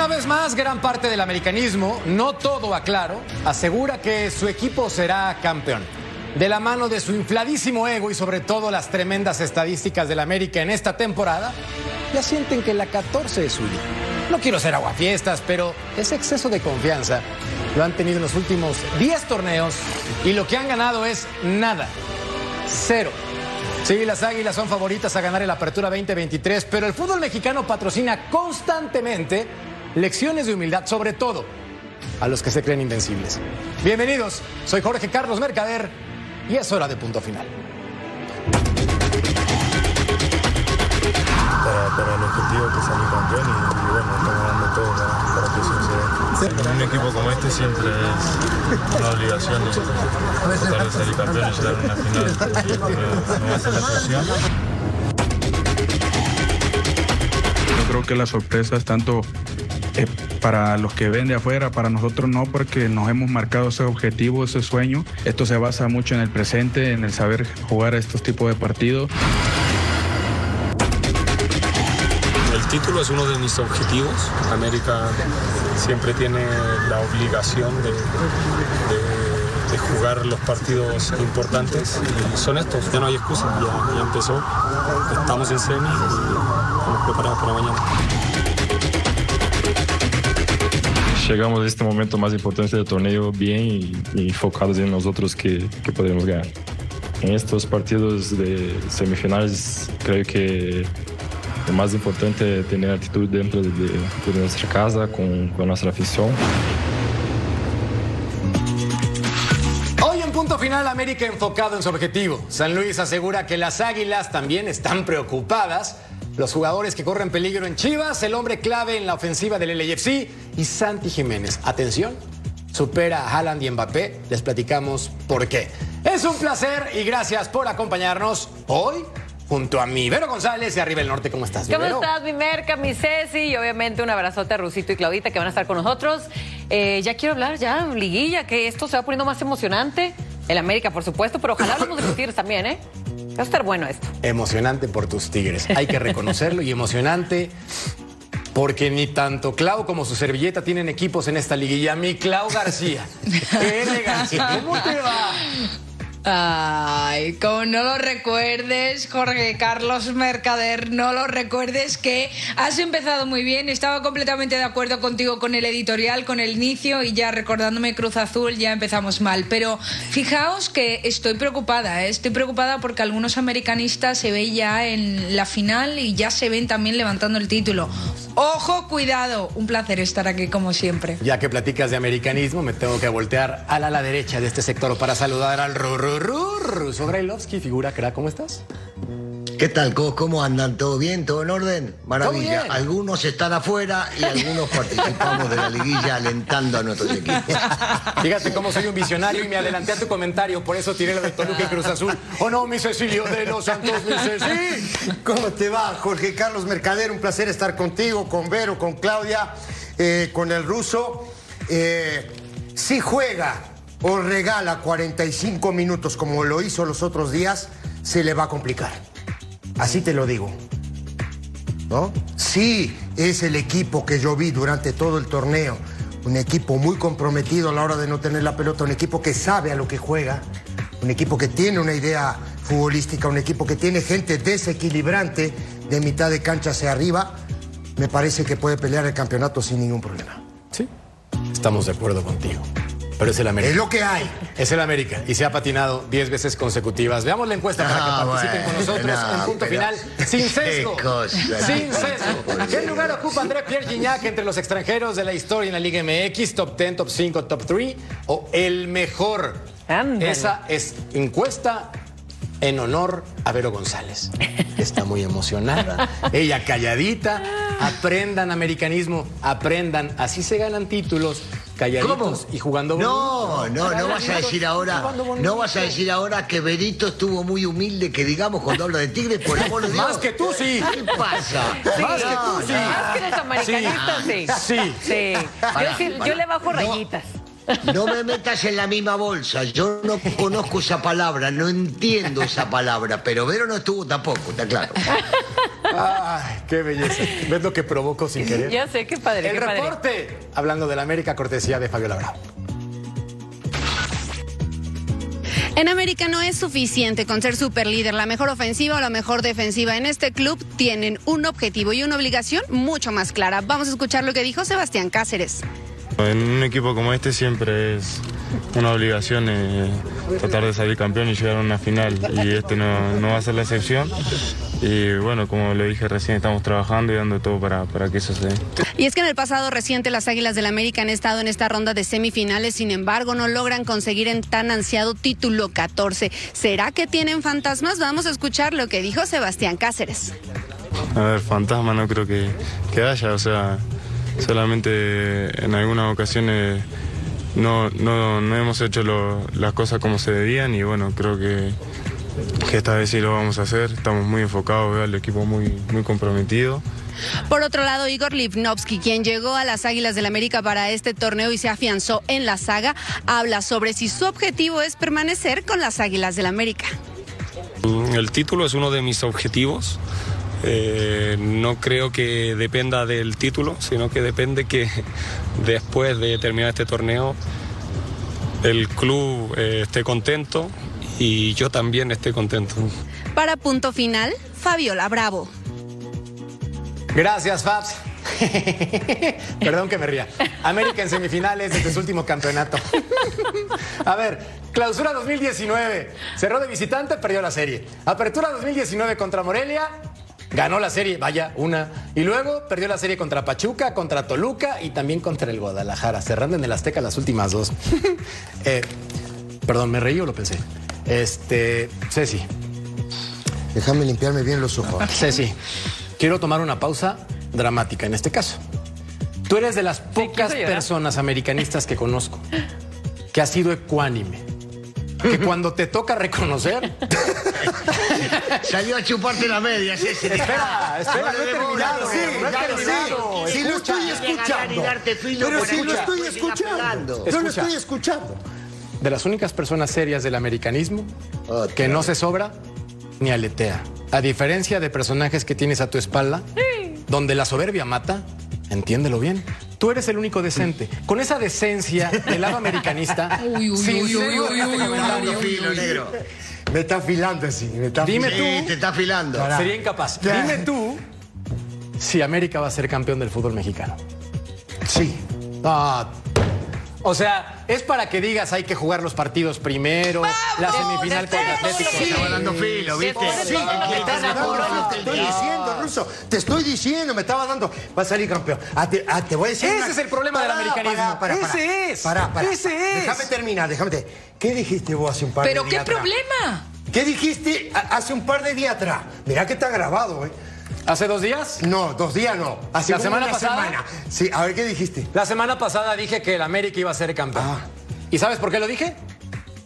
Una vez más, gran parte del americanismo, no todo a claro, asegura que su equipo será campeón. De la mano de su infladísimo ego y sobre todo las tremendas estadísticas del América en esta temporada, ya sienten que la 14 es suya. No quiero ser aguafiestas, pero ese exceso de confianza lo han tenido en los últimos 10 torneos y lo que han ganado es nada. Cero. Sí, las Águilas son favoritas a ganar el Apertura 2023, pero el fútbol mexicano patrocina constantemente lecciones de humildad, sobre todo a los que se creen invencibles. Bienvenidos, soy Jorge Carlos Mercader y es hora de punto final. Para, para el objetivo que salir campeón y, y bueno, estamos dando todo para, para que eso suceda. Para un equipo como este siempre es una obligación de tratar de salir campeón y llegar a una final. Y, no va a ser la excepción. Yo creo que la sorpresa es tanto eh, para los que ven de afuera, para nosotros no, porque nos hemos marcado ese objetivo, ese sueño. Esto se basa mucho en el presente, en el saber jugar estos tipos de partidos. El título es uno de mis objetivos. América siempre tiene la obligación de jugar los partidos importantes y son estos, ya no hay excusa, ya, ya empezó. Estamos en semi y estamos preparados para mañana. Llegamos a este momento más importante del torneo bien y, y enfocados en nosotros que, que podemos ganar. En estos partidos de semifinales creo que lo más importante es tener actitud dentro de, de nuestra casa nuestra afición. Hoy en punto final, América enfocado en su objetivo. San Luis asegura que las Águilas también están preocupadas. Los jugadores que corren peligro en Chivas, el hombre clave en la ofensiva del LAFC y Santi Jiménez. Atención, supera a Haaland y Mbappé. Les platicamos por qué. Es un placer y gracias por acompañarnos hoy junto a mi Vero González de Arriba el Norte. ¿Cómo estás, mi ¿Cómo Vero? estás, mi Merca, mi Ceci? Y obviamente un abrazote a Rusito y Claudita que van a estar con nosotros. Eh, ya quiero hablar, ya, liguilla, que esto se va poniendo más emocionante. El América, por supuesto, pero ojalá hablemos de los Tigres también, ¿eh? Va a estar bueno esto. Emocionante por tus tigres. Hay que reconocerlo y emocionante porque ni tanto Clau como su servilleta tienen equipos en esta liguilla. Mi Clau García. ¡Qué elegancia! ¿Cómo te va? Ay, como no lo recuerdes, Jorge Carlos Mercader, no lo recuerdes que has empezado muy bien, estaba completamente de acuerdo contigo con el editorial, con el inicio y ya recordándome Cruz Azul ya empezamos mal. Pero fijaos que estoy preocupada, ¿eh? estoy preocupada porque algunos americanistas se ven ya en la final y ya se ven también levantando el título. Ojo, cuidado, un placer estar aquí como siempre. Ya que platicas de americanismo, me tengo que voltear a la, derecha de este sector para saludar al Rururur. Sobrailovsky, figura crack, ¿cómo estás? ¿Qué tal? ¿Cómo, cómo andan? ¿Todo bien? ¿Todo en orden? Maravilla. bien. Algunos están afuera y algunos participamos de la liguilla alentando a nuestros equipos. Fíjate cómo soy un visionario y me adelanté a tu comentario, por eso tiré lo de Toluca y Cruz Azul. ¿O no, mi Cecilio de los Santos, mi Ceci? ¿Cómo te va, Jorge Carlos Mercader? Un placer estar contigo, con Vero, con Claudia, eh, con el ruso. Eh, si juega o regala 45 minutos como lo hizo los otros días, se le va a complicar. Así te lo digo. ¿No? Sí, es el equipo que yo vi durante todo el torneo. Un equipo muy comprometido a la hora de no tener la pelota, un equipo que sabe a lo que juega, un equipo que tiene una idea futbolística, un equipo que tiene gente desequilibrante de mitad de cancha hacia arriba. Me parece que puede pelear el campeonato sin ningún problema. Sí, estamos de acuerdo contigo. Pero es el América. Es lo que hay. Es el América y se ha patinado 10 veces consecutivas. Veamos la encuesta para que Ah, participen con nosotros no, en punto pero- final. Sin sesgo. Sin sesgo. ¿Qué lugar ocupa André Pierre Gignac entre los extranjeros de la historia en la Liga MX? ¿Top 10, top 5, top 3? ¿O el mejor? Esa es encuesta en honor a Vero González. Está muy emocionada. Ella calladita. Aprendan americanismo. Aprendan. Así se ganan títulos. Calladitos y jugando No, bonito. no, no vas a decir ahora, no vas a decir ahora que Benito estuvo muy humilde, que digamos cuando habla de Tigres, por amor de Dios. Más que tú, sí. ¿Qué pasa? Más que tú, sí. Más que los americanistas, sí. Sí. Sí. Yo, sí- yo le bajo No. rayitas. No me metas en la misma bolsa. Yo no conozco esa palabra, no entiendo esa palabra, pero Vero no estuvo tampoco, está claro. Ay, qué belleza. ¿Ves lo que provoco sin querer? Ya sé, qué padre, El qué padre. reporte, hablando del América, cortesía de Fabiola Bravo. En América no es suficiente con ser superlíder, la mejor ofensiva o la mejor defensiva. En este club tienen un objetivo y una obligación mucho más clara. Vamos a escuchar lo que dijo Sebastián Cáceres. En un equipo como este siempre es una obligación eh, tratar de salir campeón y llegar a una final y este no, no va a ser la excepción. Y bueno, como lo dije recién, estamos trabajando y dando todo para, para que eso se dé. Y es que en el pasado reciente las Águilas del América han estado en esta ronda de semifinales, sin embargo no logran conseguir el tan ansiado título 14. ¿Será que tienen fantasmas? Vamos a escuchar lo que dijo Sebastián Cáceres. A ver, fantasma no creo que, que haya, o sea, solamente en algunas ocasiones no, no, no hemos hecho lo- las cosas como se debían y bueno, creo que, que esta vez sí lo vamos a hacer. Estamos muy enfocados, veo al equipo muy, muy comprometido. Por otro lado, Igor Lipnovsky, quien llegó a las Águilas del América para este torneo y se afianzó en la saga, habla sobre si su objetivo es permanecer con las Águilas del América. El título es uno de mis objetivos. Eh, no creo que dependa del título, sino que depende que después de terminar este torneo el club eh, esté contento y yo también esté contento. Para punto final, Fabiola Bravo. Gracias, Fabs. Perdón que me ría. América en semifinales desde su último campeonato. A ver, clausura 2019. Cerró de visitante, perdió la serie. Apertura 2019 contra Morelia. Ganó la serie, vaya, una. Y luego perdió la serie contra Pachuca, contra Toluca y también contra el Guadalajara, cerrando en el Azteca las últimas dos. Eh, perdón, ¿me reí o lo pensé? Este, Ceci. Déjame limpiarme bien los ojos. Ceci, quiero tomar una pausa dramática en este caso. Tú eres de las pocas personas americanistas que conozco que ha sido ecuánime. Que cuando te toca reconocer. Salió a chuparte la media, ese. Espera, espera, no he terminado. Sí, no he terminado. Si lo estoy escuchando. Pero si lo estoy escuchando. Yo lo estoy escuchando. De las únicas personas serias del americanismo Otra que no se sobra ni aletea. A diferencia de personajes que tienes a tu espalda, donde la soberbia mata, entiéndelo bien. Tú eres el único decente. Con esa decencia del lado americanista, Uy, uy, sin uy, uy, uy, este uy, comentario, Dando filo, negro. Me está afilando así. Me está Dime afilando. Sí, te está afilando. sería incapaz. Dime tú si América va a ser campeón del fútbol mexicano. Sí. Ah, o sea, es para que digas hay que jugar los partidos primero, la semifinal contra Atlético. Te estaba dando filo, ¿viste? Sí, ¿Qué te estás estaba dando, apurando te el estoy diciendo, Ruso. Te estoy diciendo, me estaba dando. Va a salir campeón. Ah, te, ah, te voy a decir. Ese una- es el problema del americanismo. Ese es. Pará, pará. Ese es. Déjame terminar, déjame. ¿Qué dijiste vos hace un par ¿Pero de qué días atrás? problema? ¿Qué dijiste hace un par de días atrás? Mirá que está grabado, ¿eh? ¿Hace dos días? No, dos días no. Hace ¿La como semana una pasada? semana. Sí, a ver qué dijiste. La semana pasada dije que el América iba a ser campeón. Ah. ¿Y sabes por qué lo dije?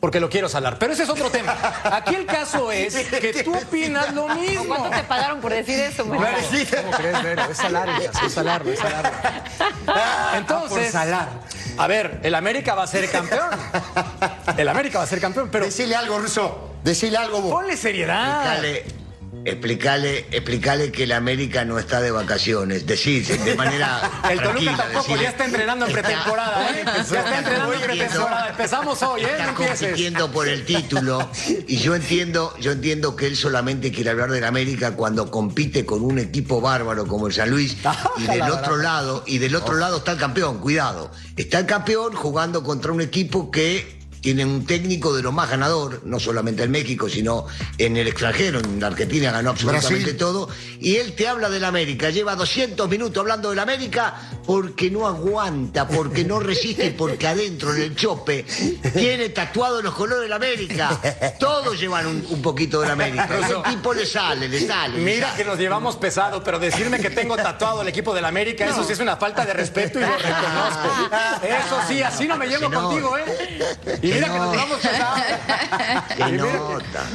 Porque lo quiero salar. Pero ese es otro tema. Aquí el caso es que tú opinas lo mismo. ¿Cuánto te pagaron por decir eso? ¿Cómo crees, Vero? Es salarlo, es salarlo, es salarlo. Entonces, por salar. a ver, el América va a ser campeón. El América va a ser campeón, pero Decile algo, Ruso. Decile algo vos. ponle seriedad. Explícale, explícale, explícale que la América no está de vacaciones. Decir de manera El Toluca tampoco, decile, ya está entrenando en pretemporada, ¿eh? Ya está entrenando en pretemporada. Empezamos hoy, ¿eh? Está compitiendo por el título y yo entiendo, yo entiendo que él solamente quiere hablar del América cuando compite con un equipo bárbaro como el San Luis y del otro lado y del otro lado está el campeón, cuidado, está el campeón jugando contra un equipo que tiene un técnico de lo más ganador, no solamente en México, sino en el extranjero, en la Argentina ganó absolutamente Brasil. todo, y él te habla del América, lleva 200 minutos hablando del América porque no aguanta, porque no resiste, porque adentro en el chope tiene tatuado los colores del América. Todos llevan un, un poquito del América. El tipo le sale, le sale. le Mira sale. que nos llevamos pesado, pero decirme que tengo tatuado el equipo del América, eso sí es una falta de respeto y lo reconozco. Eso sí, así no me llevo contigo, ¿eh? Y mira que nos llevamos pesado. Se nota.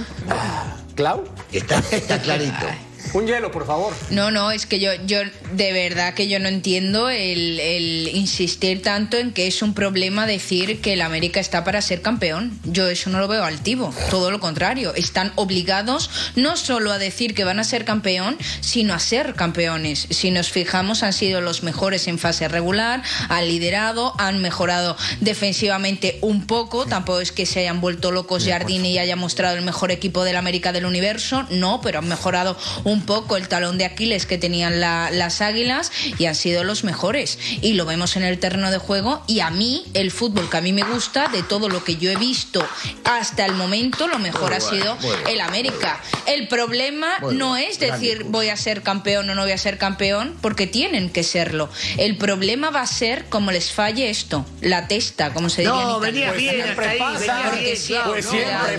¿Clau? Está, está clarito. Un hielo, por favor. No, no, es que yo, yo de verdad que yo no entiendo el, el insistir tanto en que es un problema decir que el América está para ser campeón. Yo eso no lo veo altivo, todo lo contrario. Están obligados no solo a decir que van a ser campeón, sino a ser campeones. Si nos fijamos, han sido los mejores en fase regular, han liderado, han mejorado defensivamente un poco. Tampoco es que se hayan vuelto locos Jardine y haya mostrado el mejor equipo del América del universo, no, pero han mejorado un poco el talón de Aquiles que tenían la- las águilas y han sido los mejores. Y lo vemos en el terreno de juego. Y a mí, el fútbol que a mí me gusta, de todo lo que yo he visto hasta el momento, lo mejor Muy ha bueno, sido bueno. el América. El problema no es decir voy a ser campeón o no voy a ser campeón, porque tienen que serlo. El problema va a ser como les falle esto, la testa, como se diría en No, venía bien siempre pasa, porque siempre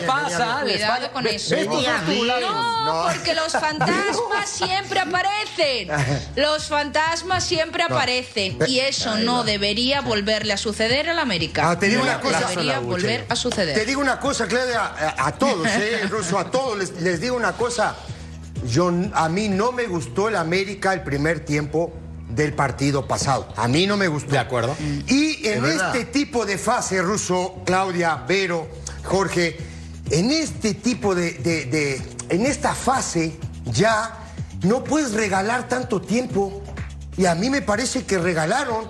pasa. cuidado con eso. No, porque los fantasmas siempre aparecen. Los fantasmas siempre aparecen. Y eso no debería volverle a suceder al América. Ah, te digo no una cosa. debería volver a Te suceder. digo una cosa, Claudia, a, a todos, ¿eh? Ruso, a todos les, les digo una cosa. Yo, a mí no me gustó el América el primer tiempo del partido pasado. A mí no me gustó. De acuerdo. Y en este tipo de fase, Ruso, Claudia, Vero, Jorge, en este tipo de, de- de- en esta fase ya no puedes regalar tanto tiempo. Y a mí me parece que regalaron.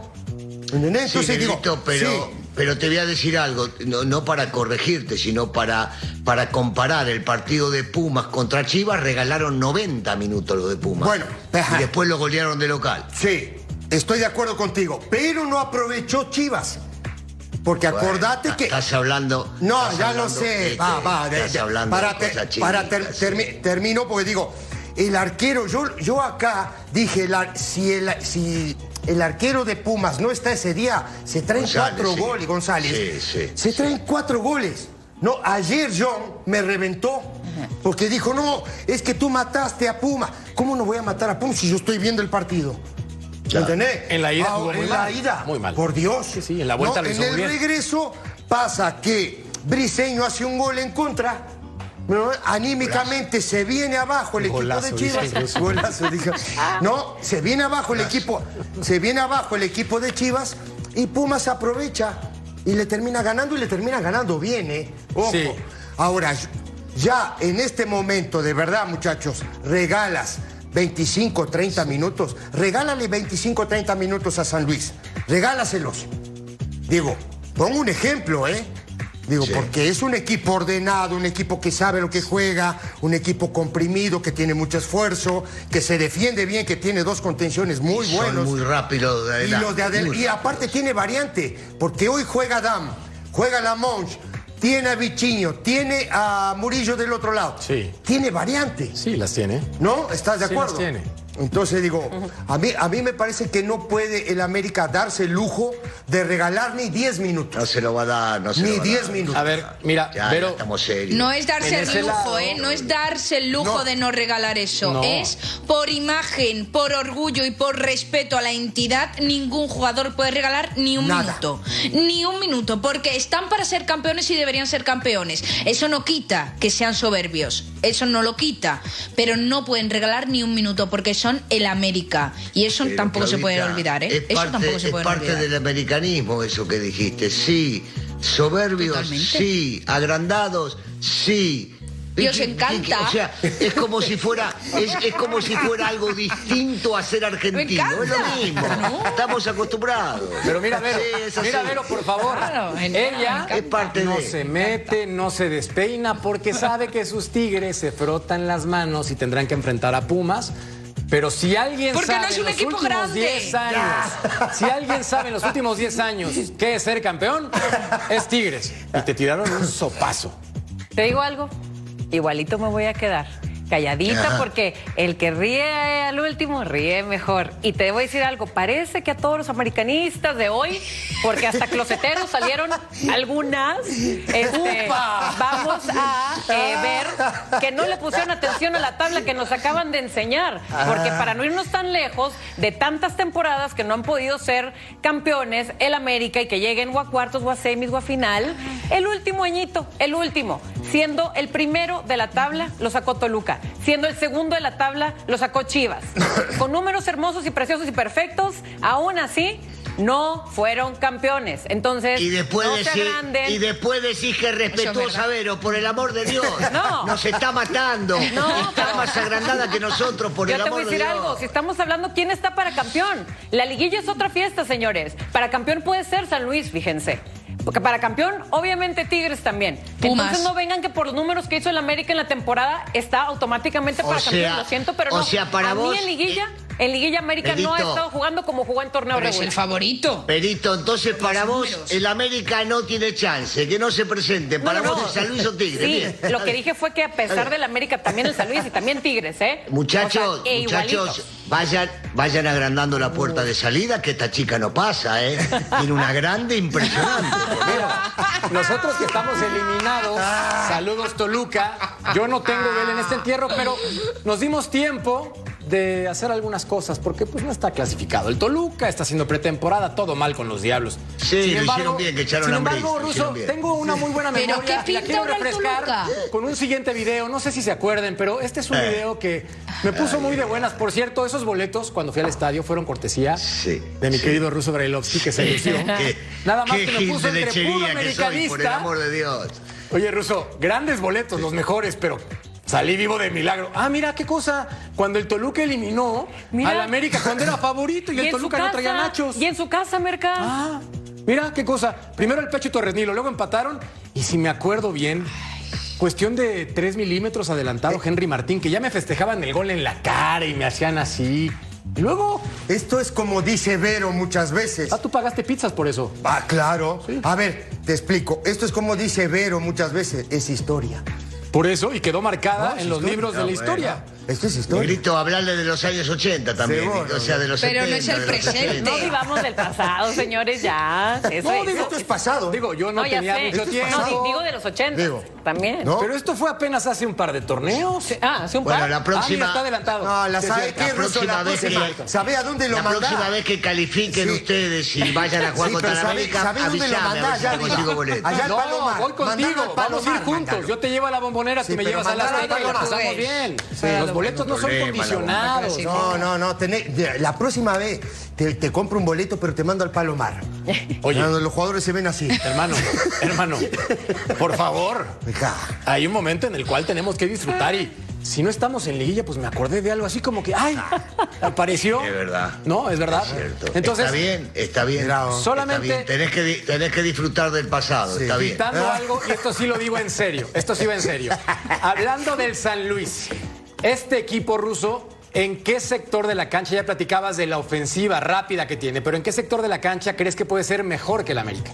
¿entendés? Sí, Entonces digo, Negrito, pero, sí. pero te voy a decir algo, no, no para corregirte, sino para, para comparar el partido de Pumas contra Chivas, regalaron 90 minutos los de Pumas. Bueno, y después lo golearon de local. Sí, estoy de acuerdo contigo, pero no aprovechó Chivas. Porque acordate Bueno, que. Estás hablando. No, estás ya lo hablando, sé. eh, Va, va. de- Estás de- hablando para de para ter- termi- termino porque digo, el arquero, yo, yo acá dije, la- si, el, si el arquero de Pumas no está ese día, se traen González, cuatro sí. goles, González. Sí, sí, se traen cuatro goles. No, ayer John me reventó porque dijo, no, es que tú mataste a Puma. ¿Cómo no voy a matar a Puma si yo estoy viendo el partido? ¿Entendés? En la ida Ah, jugó muy en mal. la ida. Muy mal. Por Dios. Sí, sí, en la vuelta No, lo hizo En muy el bien. regreso pasa que Briseño hace un gol en contra. ¿no? Anímicamente se viene abajo el equipo de Chivas. dice Russo. Golazo, dijo. No, se viene abajo el equipo, se viene abajo el equipo de Chivas y Pumas aprovecha y le termina ganando y le termina ganando bien, ¿eh? Ojo. Sí. Ahora, ya en este momento, de verdad, muchachos, regalas 25, 30 minutos. Regálale 25, 30 minutos a San Luis. Regálaselos. Digo, pongo un ejemplo, ¿eh? Digo, Sí. porque es un equipo ordenado, un equipo que sabe lo que juega, un equipo comprimido, que tiene mucho esfuerzo, que se defiende bien, que tiene dos contenciones muy buenos. muy rápidos de Y, los de adel- y aparte rápidos. tiene variante, porque hoy juega Dam, juega la Monch, tiene a Vichiño, tiene a Murillo del otro lado. Sí. Tiene variante, Sí, las tiene. ¿no? ¿Estás de Sí, acuerdo? las tiene. Entonces digo, a mí, a mí me parece que no puede el América darse el lujo de regalar ni 10 minutos. No se lo va a dar, no se Ni lo va a 10 dar. minutos. A ver, mira, Ya, pero ya estamos serios. No es darse el lujo, lado- ¿eh? No es darse el lujo No. de no regalar eso. No. Es por imagen, por orgullo y por respeto a la entidad, ningún jugador puede regalar ni un Nada. minuto. Ni un minuto, porque están para ser campeones y deberían ser campeones. Eso no quita que sean soberbios. Eso no lo quita. Pero no pueden regalar ni un minuto porque son el América. Y eso Pero, tampoco se puede olvidar, ¿eh? Es eso parte, tampoco se es puede parte olvidar. del americanismo eso que dijiste. Sí, soberbios, Totalmente. sí, agrandados, sí. Y os ¿Qué- qué- encanta. O sea, es como si fuera, es, es como si fuera algo distinto a ser argentino. Es lo mismo. No. Estamos acostumbrados. Pero mira, Vero, Sí, es mira, Vero, por favor. Claro, Ella. Es parte no de- se mete, no se despeina, porque sabe que sus tigres se frotan las manos y tendrán que enfrentar a Pumas. Pero si alguien Porque sabe no es un en los equipo últimos grande. 10 años, si alguien sabe en los últimos 10 años qué es ser campeón, es Tigres. Y te tiraron un sopazo. Te digo algo, igualito me voy a quedar. Calladita Ajá. porque el que ríe al último ríe mejor. Y te voy a decir algo, parece que a todos los americanistas de hoy, porque hasta closeteros salieron algunas, este, vamos a eh, ver que no le pusieron atención a la tabla que nos acaban de enseñar. Porque para no irnos tan lejos de tantas temporadas que no han podido ser campeones, el América y que lleguen o a cuartos o a semis o a final, el último añito, el último. Siendo el primero de la tabla, lo sacó Toluca. Siendo el segundo de la tabla, lo sacó Chivas. Con números hermosos y preciosos y perfectos, aún así no fueron campeones. Entonces, Y después, no se decir, agranden. y después decís que respetuosa, verdad. Vero, por el amor de Dios. No. Nos está matando. No, está pero- más agrandada que nosotros, por Yo el te voy amor a de decir Dios. algo, si estamos hablando quién está para campeón, la liguilla es otra fiesta, señores. Para campeón puede ser San Luis, fíjense. Porque para campeón, obviamente Tigres también. Pumas. Entonces no vengan que por los números que hizo el América en la temporada está automáticamente O para campeón. sea- Lo siento, pero o no. sea, para a vos, mí en liguilla, eh, en liguilla América no ha estado jugando como jugó en torneo Pero es el regular. favorito. Perito, entonces para vos números. el América no tiene chance, que no se presente. No, Para no, vos no. es San Luis o Tigre. Sí, Bien. lo que dije fue que a pesar del América también el San Luis y también Tigres, ¿eh? Muchachos, O sea, e muchachos, vayan, vayan agrandando la puerta de salida, que esta chica no pasa, ¿eh? Tiene una grande impresionante. Nosotros que estamos eliminados, saludos Toluca. Yo no tengo vela en este entierro, pero nos dimos tiempo de hacer algunas cosas porque pues no está clasificado. El Toluca está haciendo pretemporada, todo mal con los diablos. Sí, lo hicieron bien, que echaron Sin embargo, hicieron bien. tengo una muy buena ¿Pero memoria qué y la quiero el refrescar con un siguiente video. No sé si se acuerden, pero este es un Eh. video que me puso muy de buenas. Por cierto, esos boletos cuando fui al estadio fueron cortesía Sí, de mi sí. querido Russo Brailovsky que se lució. Nada más que me puso de entre puro soy, por el americanista. amor de Dios. Oye, Russo, grandes boletos, los mejores, pero salí vivo de milagro. Ah, mira qué cosa. Cuando el Toluca eliminó Mira. al América cuando era favorito y, el Toluca no traía nachos. Y en su casa, Merca. Ah, mira qué cosa. Primero el pecho y Torresnilo, luego empataron. Y si me acuerdo bien, cuestión de 3 milímetros adelantado Henry Martín, que ya me festejaban el gol en la cara y me hacían así. Y luego, Esto es como dice Vero muchas veces. ah, tú pagaste pizzas por eso. Ah, claro. A ver, te explico. Esto es como dice Vero muchas veces. Es historia. Por eso, y quedó marcada No, en los historia. libros de Ah, la bueno. Esto es historia. Negrito, hablarle de los años 80 también. Seguro. O sea, de los Pero no 70. es el presente. 60. No vivamos del pasado, señores, ya. Eso No, digo, esto es pasado. Digo, yo no, No, ya tenía sé. mucho tiempo. No, digo de los 80 Digo, también. ¿no? Pero esto fue apenas hace un par de torneos. Ah, hace un Bueno, par. la Ah, mira, próxima. está adelantado. No, la sabe la próxima la vez que- próxima. ¿Sabe a dónde lo la próxima vez que califiquen Sí. ustedes y vayan a jugar Sí, contra la América, sabe dónde lo mandás, ya consigo boleto. Allá al Palomar. voy contigo. Vamos a ir juntos. Yo te llevo a la bombonera, tú me llevas a la Azteca y la pasamos bien. Boletos no son Problema, condicionados. No, no, no. tenés- la próxima vez te, te compro un boleto, pero te mando al Palomar. Oye. Los jugadores se ven así. Hermano, hermano, por favor. Hay un momento en el cual tenemos que disfrutar y si no estamos en liguilla, pues me acordé de algo así como que, ay, apareció. Es verdad. No, es verdad. Cierto. Entonces, está bien, está bien. Mira, Está solamente- bien. Tenés, que, di- tenés que disfrutar del pasado, Sí. está bien. quitando algo, y esto sí lo digo en serio, esto sí va en serio. Hablando del San Luis, este equipo ruso, ¿en qué sector de la cancha, ya platicabas de la ofensiva rápida que tiene, pero en qué sector de la cancha crees que puede ser mejor que el América?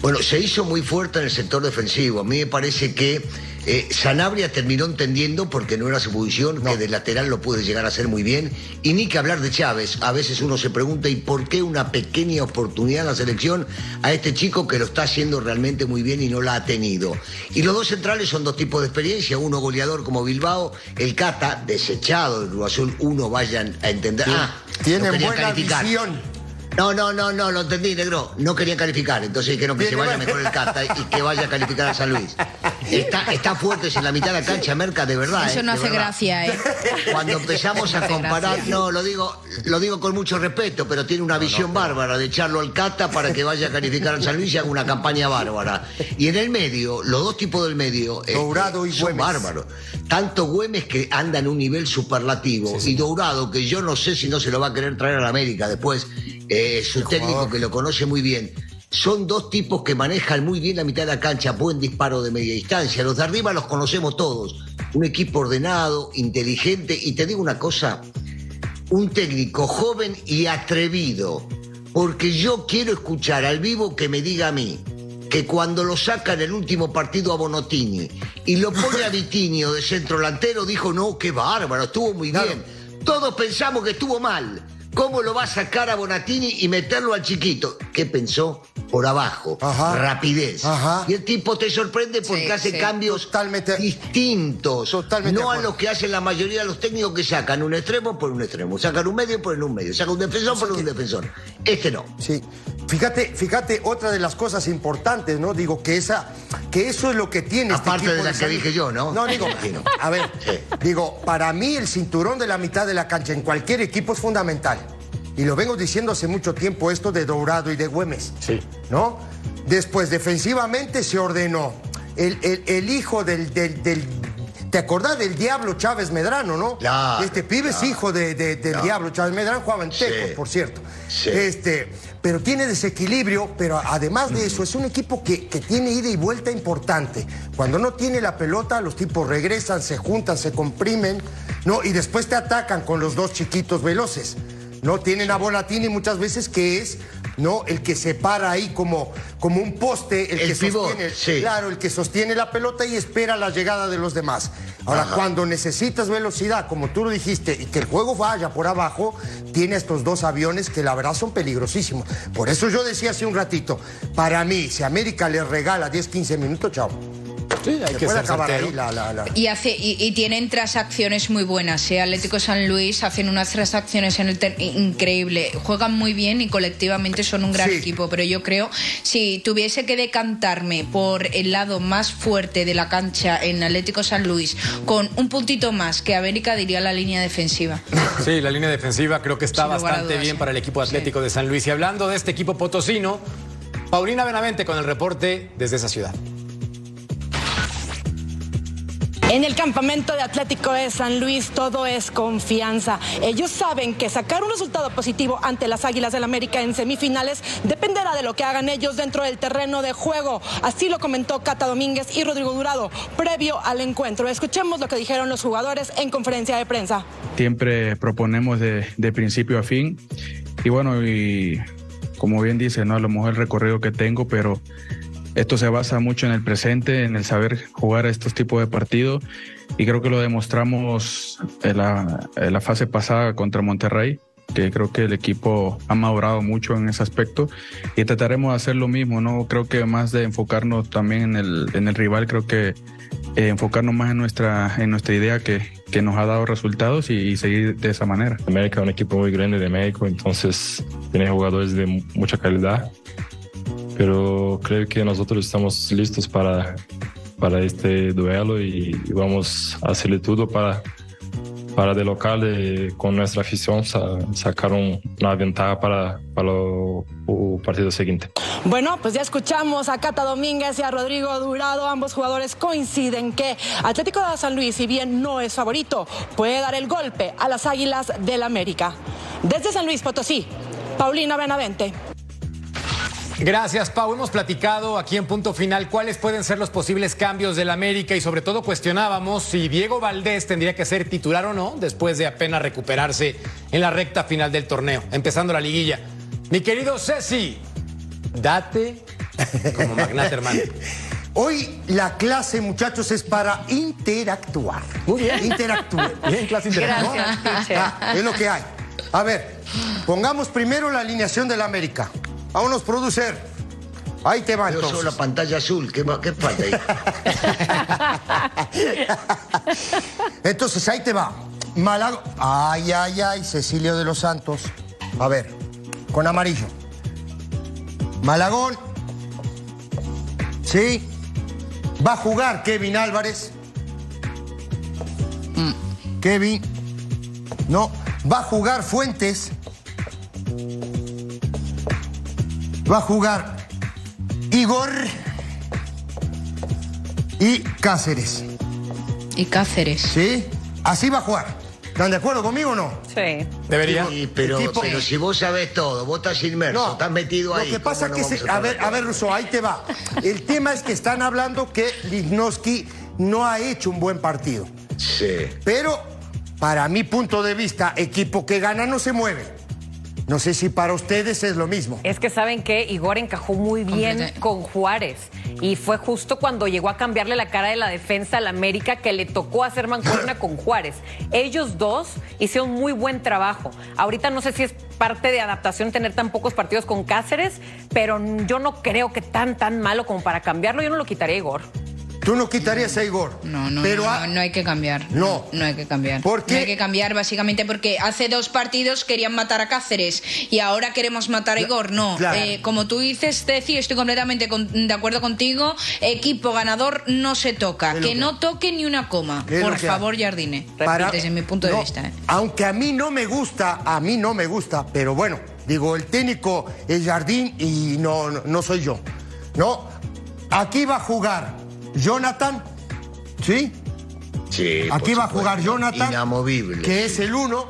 Bueno, se hizo muy fuerte en el sector defensivo. A mí me parece que eh, Sanabria terminó entendiendo, porque no era su posición, que de lateral lo puede llegar a hacer muy bien. Y ni que hablar de Chávez. A veces uno se pregunta, ¿y por qué una pequeña oportunidad en la selección a este chico que lo está haciendo realmente muy bien y no la ha tenido? Y los dos centrales son dos tipos de experiencia. Uno goleador como Bilbao, el Cata, desechado del Cruz Azul. Uno vayan a entender. Ah, no querían buena calificar. visión. No, no, no, no, lo entendí, negro. No querían calificar, entonces dijeron que se vaya mejor el Cata y que vaya a calificar a San Luis. Está, está fuerte en la mitad de la cancha, Merca, de verdad. Eso eh, no hace verdad. gracia, ¿eh? Cuando empezamos No a comparar, gracia. no, lo digo, lo digo con mucho respeto, pero tiene una visión bárbara de echarlo al Cata para que vaya a calificar al San Luis y haga una campaña bárbara. Y en el medio, los dos tipos del medio eh, Dourado y son Güemes. bárbaros. Tanto Güemes que anda en un nivel superlativo y Dourado que yo no sé si no se lo va a querer traer a la América después, eh, su técnico que lo conoce muy bien. Son dos tipos que manejan muy bien la mitad de la cancha, buen disparo de media distancia. Los de arriba los conocemos todos. Un equipo ordenado, inteligente y te digo una cosa, un técnico joven y atrevido. Porque yo quiero escuchar al vivo que me diga a mí que cuando lo saca en el último partido a Bonotini y lo pone a Vitinho de centro delantero, dijo, no, qué bárbaro, estuvo muy bien. Todos pensamos que estuvo mal. ¿Cómo lo va a sacar a Bonatini y meterlo al chiquito? ¿Qué pensó? por abajo, Ajá. rapidez. Ajá. Y el tipo te sorprende porque Sí, hace sí. cambios Totalmente- distintos. Totalmente no a acuerdo. lo que hacen la mayoría de los técnicos que sacan un extremo por un extremo, sacan un medio por un medio, sacan un defensor por un defensor. Este no. Sí. Fíjate, fíjate, otra de las cosas importantes, ¿no? Digo que esa, que eso es lo que tiene este Aparte de la que dije yo, ¿no? No, digo, Imagino. a ver, Sí. digo, para mí el cinturón de la mitad de la cancha en cualquier equipo es fundamental. Y lo vengo diciendo hace mucho tiempo esto de Dourado y de Güemes. Sí. ¿No? Después, defensivamente se ordenó. El, el- el hijo del, del- del- ¿Te acordás del Diablo Chávez Medrano, no? Claro, Este pibe es hijo de- de- del Claro. Diablo Chávez Medrano, jugaba en Sí. Tecos, por cierto. Sí. Este, pero tiene desequilibrio, pero además de eso, es un equipo que, que tiene ida y vuelta importante. Cuando no tiene la pelota, los tipos regresan, se juntan, se comprimen, ¿no? Y después te atacan con los dos chiquitos veloces. ¿No? Tienen a Bonatini muchas veces que es ¿no? el que se para ahí como, como un poste, el, El que pivot, sostiene, sí. claro, el que sostiene la pelota y espera la llegada de los demás. Ahora, Ajá. cuando necesitas velocidad, como tú lo dijiste, y que el juego vaya por abajo, tiene estos dos aviones que la verdad son peligrosísimos. Por eso yo decía hace un ratito, para mí, si América le regala 10, 15 minutos, chao. Sí, hay Se que puede ser acabar certero. ahí la, la- la- Y, hace, y, y tienen transacciones muy buenas. ¿eh? Atlético San Luis hacen unas transacciones en el ter- increíble. Juegan muy bien y colectivamente son un gran Sí. equipo. Pero yo creo, si tuviese que decantarme por el lado más fuerte de la cancha en Atlético San Luis, con un puntito más que América, diría la línea defensiva. Sí, la línea defensiva creo que está bastante dudas, bien para el equipo Atlético de San Luis. Y hablando de este equipo potosino, Paulina Benavente con el reporte desde esa ciudad. En el campamento de Atlético de San Luis todo es confianza. Ellos saben que sacar un resultado positivo ante las Águilas del América en semifinales dependerá de lo que hagan ellos dentro del terreno de juego. Así lo comentó Cata Domínguez y Rodrigo Durado previo al encuentro. Escuchemos lo que dijeron los jugadores en conferencia de prensa. Siempre proponemos de, de principio a fin. Y bueno, y como bien dice, ¿no? a lo mejor el recorrido que tengo, pero esto se basa mucho en el presente, en el saber jugar estos tipos de partidos. Y creo que lo demostramos en la, en la fase pasada contra Monterrey, que creo que el equipo ha madurado mucho en ese aspecto. Y trataremos de hacer lo mismo, ¿no? Creo que más de enfocarnos también en el, en el rival, creo que eh, enfocarnos más en nuestra, en nuestra idea que, que nos ha dado resultados y, y seguir de esa manera. América es un equipo muy grande de México, entonces tiene jugadores de mu- mucha calidad, pero creo que nosotros estamos listos para, para este duelo y, vamos a hacerle todo para, para de local con nuestra afición sa- sacar un- una ventaja para, para lo- el partido siguiente. Bueno, pues ya escuchamos a Cata Domínguez y a Rodrigo Durado. Ambos jugadores coinciden que Atlético de San Luis, si bien no es favorito, puede dar el golpe a las Águilas del América. Desde San Luis Potosí, Paulina Benavente. Gracias, Pau. Hemos platicado aquí en punto final cuáles pueden ser los posibles cambios del América y sobre todo cuestionábamos si Diego Valdés tendría que ser titular o no después de apenas recuperarse en la recta final del torneo, empezando la liguilla. Mi querido Ceci, date como magnate hermano. Hoy la clase, muchachos, es para interactuar. Muy bien. Interactúen. Bien, clase. Gracias, teacher. Ah, es lo que hay. A ver, pongamos primero la alineación del América. Vámonos, producer. Ahí te va Yo solo entonces. la pantalla azul, ¿qué, más- qué falta ahí? Entonces, ahí te va. Malago. Ay, ay, ay, Cecilio de los Santos. A ver, con amarillo. Malagón. Sí. Va a jugar Kevin Álvarez. Kevin. No. Va a jugar Fuentes. Va a jugar Igor. Y Cáceres. Y Cáceres. ¿Sí? Así va a jugar. ¿Están de acuerdo conmigo o no? Sí. Debería. Sí, pero, si vos sabés todo, vos estás inmerso, estás metido ahí. Lo que pasa ¿cómo que, no se- a, de ver, a ver, Russo, ahí te va. El tema es que están hablando que Lignoski no ha hecho un buen partido. Sí. Pero, para mi punto de vista, equipo que gana no se mueve. No sé si para ustedes es lo mismo. Es que saben que Igor encajó muy bien con Juárez y fue justo cuando llegó a cambiarle la cara de la defensa al América que le tocó hacer mancuerna con Juárez. Ellos dos hicieron muy buen trabajo. Ahorita no sé si es parte de adaptación tener tan pocos partidos con Cáceres, pero yo no creo que tan tan malo como para cambiarlo. Yo no lo quitaría a Igor. Tú no quitarías a Igor. No, no, pero no, a- no, no hay que cambiar. No. No hay que cambiar. ¿Por qué? No hay que cambiar básicamente porque hace dos partidos querían matar a Cáceres y ahora queremos matar a Igor. No. Claro. Eh, como tú dices, estoy completamente con- de acuerdo contigo. Equipo ganador no se toca. Que que no toque ni una coma. Por favor, Jardine. Para- Desde mi punto de no, vista. ¿eh? Aunque a mí no me gusta, a mí no me gusta, pero bueno, digo, el técnico es Jardín y no, no, no soy yo. No, aquí va a jugar Jonathan, ¿sí? Sí, Aquí va a jugar Jonathan, Inamovible. que es el uno.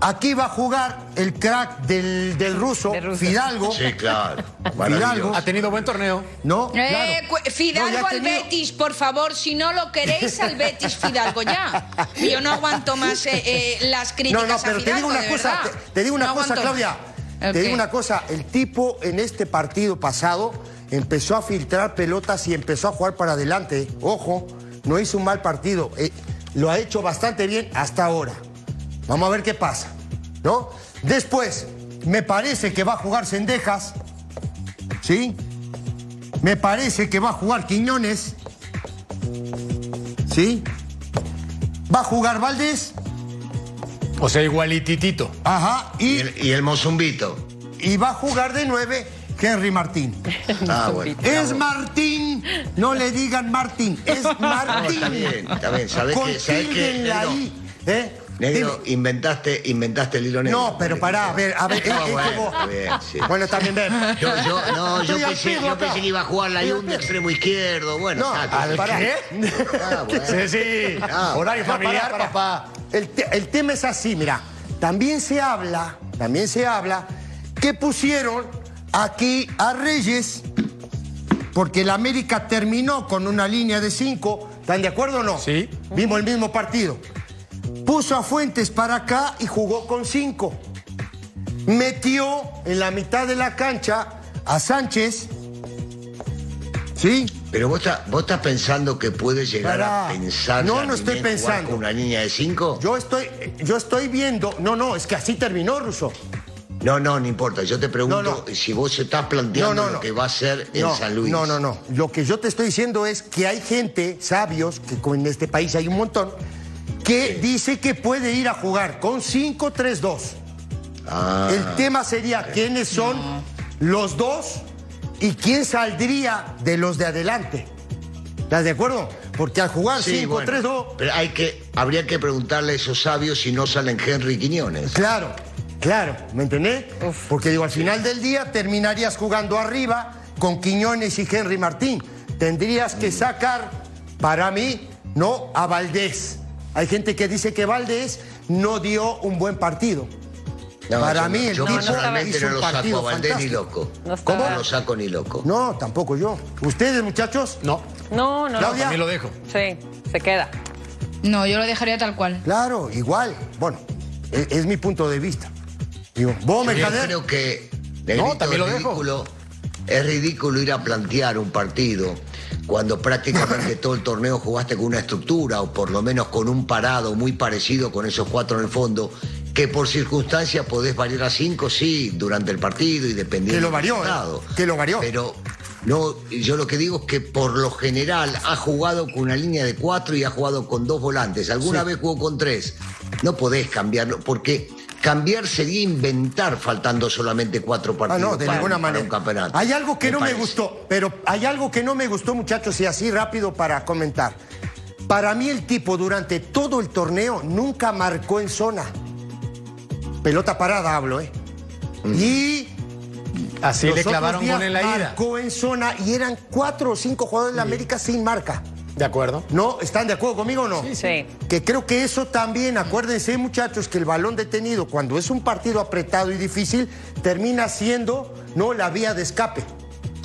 Aquí va a jugar el crack del, del ruso. Fidalgo. Sí, claro. Fidalgo. Ha tenido buen torneo. No, Eh, claro. Fidalgo No, al tenido- Betis, por favor, si no lo queréis al Betis Fidalgo ya. Yo no aguanto más eh, eh, las críticas No, no, a pero te digo una cosa, te, te digo una No cosa. Claudia. Te digo una cosa, el tipo en este partido pasado empezó a filtrar pelotas y empezó a jugar para adelante. Ojo, no hizo un mal partido. eh, lo ha hecho bastante bien hasta ahora. Vamos a ver qué pasa, ¿no? Después, me parece que va a jugar Sendejas, ¿sí? Me parece que va a jugar Quiñones, ¿sí? Va a jugar Valdés, O sea, igualititito. ajá, Y y, el, y el Mozumbito. y va a jugar de nueve Henry Martín. Ah, bueno. Es Martín, no le digan Martín, es No, Martín. está bien, está bien. ¿Sabés ahí, ¿eh? negro, inventaste, inventaste el hilo negro. No, pero pará, a ver, a ver, Ah, es- es bueno, como- está bien, sí. Bueno, también ver. Yo, yo, no, yo pensé, yo que iba a jugar la Jun de extremo izquierdo. Bueno, No, al que- pará. Ah, bueno. Sí, sí. Ah, Horario No, familiar, pará, pará. papá. El, te- el tema es así, mira. También se habla, también se habla que pusieron aquí a Reyes porque el América terminó con una línea de cinco. ¿Están de acuerdo o no? Sí. Vimos el mismo partido. Puso a Fuentes para acá y jugó con cinco. Metió en la mitad de la cancha a Sánchez. ¿Sí? Pero vos, estás- vos estás pensando que puede llegar a pensar No, no estoy pensando. con una línea de cinco. Yo estoy, yo estoy viendo. No, no, es que así terminó, Russo. No, no, no importa. Yo te pregunto No, no. si vos estás planteando No, no, lo que va a ser en no, San Luis. No, no, no. Lo que yo te estoy diciendo es que hay gente, sabios, que en este país hay un montón, que dice que puede ir a jugar con 5-3-2. Ah, El tema sería quiénes son los dos y quién saldría de los de adelante. ¿Estás de acuerdo? Porque al jugar sí, 5-3-2, bueno, pero hay que, habría que preguntarle a esos sabios si no salen Henry Quiñones. Claro, claro, ¿me entendés? Porque digo, al final del día terminarías jugando arriba con Quiñones y Henry Martín. Tendrías que sacar, para mí, no a Valdés. Hay gente que dice que Valdés no dio un buen partido. No, Para yo mí el yo tipo personalmente hizo no un lo saco partido a Valdés ni loco. No está- No lo saco ni loco. No, tampoco yo. ¿Ustedes, muchachos? No. No, no, Claudia. no. También lo dejo. Sí, se queda. No, yo lo dejaría tal cual. Claro, igual. Bueno, es, es mi punto de vista. Digo, vos, Yo Mercader, creo que Negrito, también lo ridículo, es ridículo ir a plantear un partido cuando prácticamente todo el torneo jugaste con una estructura o por lo menos con un parado muy parecido con esos cuatro en el fondo, que por circunstancias podés variar a cinco, sí, durante el partido y dependiendo Que lo del varió, ¿eh? resultado. Que lo varió. Pero no, yo lo que digo es que por lo general ha jugado con una línea de cuatro y ha jugado con dos volantes. Alguna Sí. vez jugó con tres. No podés cambiarlo, porque cambiar sería inventar faltando solamente cuatro Ah, partidos. no, de para- ninguna para manera. un campeonato. Hay algo que no me gustó, pero hay algo que no me gustó, muchachos, y así rápido para comentar. Para mí el tipo durante todo el torneo nunca marcó en zona. Pelota parada hablo, ¿eh? Y Así los le clavaron días gol en la ida. Marcó en zona y eran cuatro o cinco jugadores de la América sin marca. De acuerdo. ¿No? ¿Están de acuerdo conmigo o no? Sí. Que creo que eso también, acuérdense muchachos, que el balón detenido, cuando es un partido apretado y difícil, termina siendo no la vía de escape.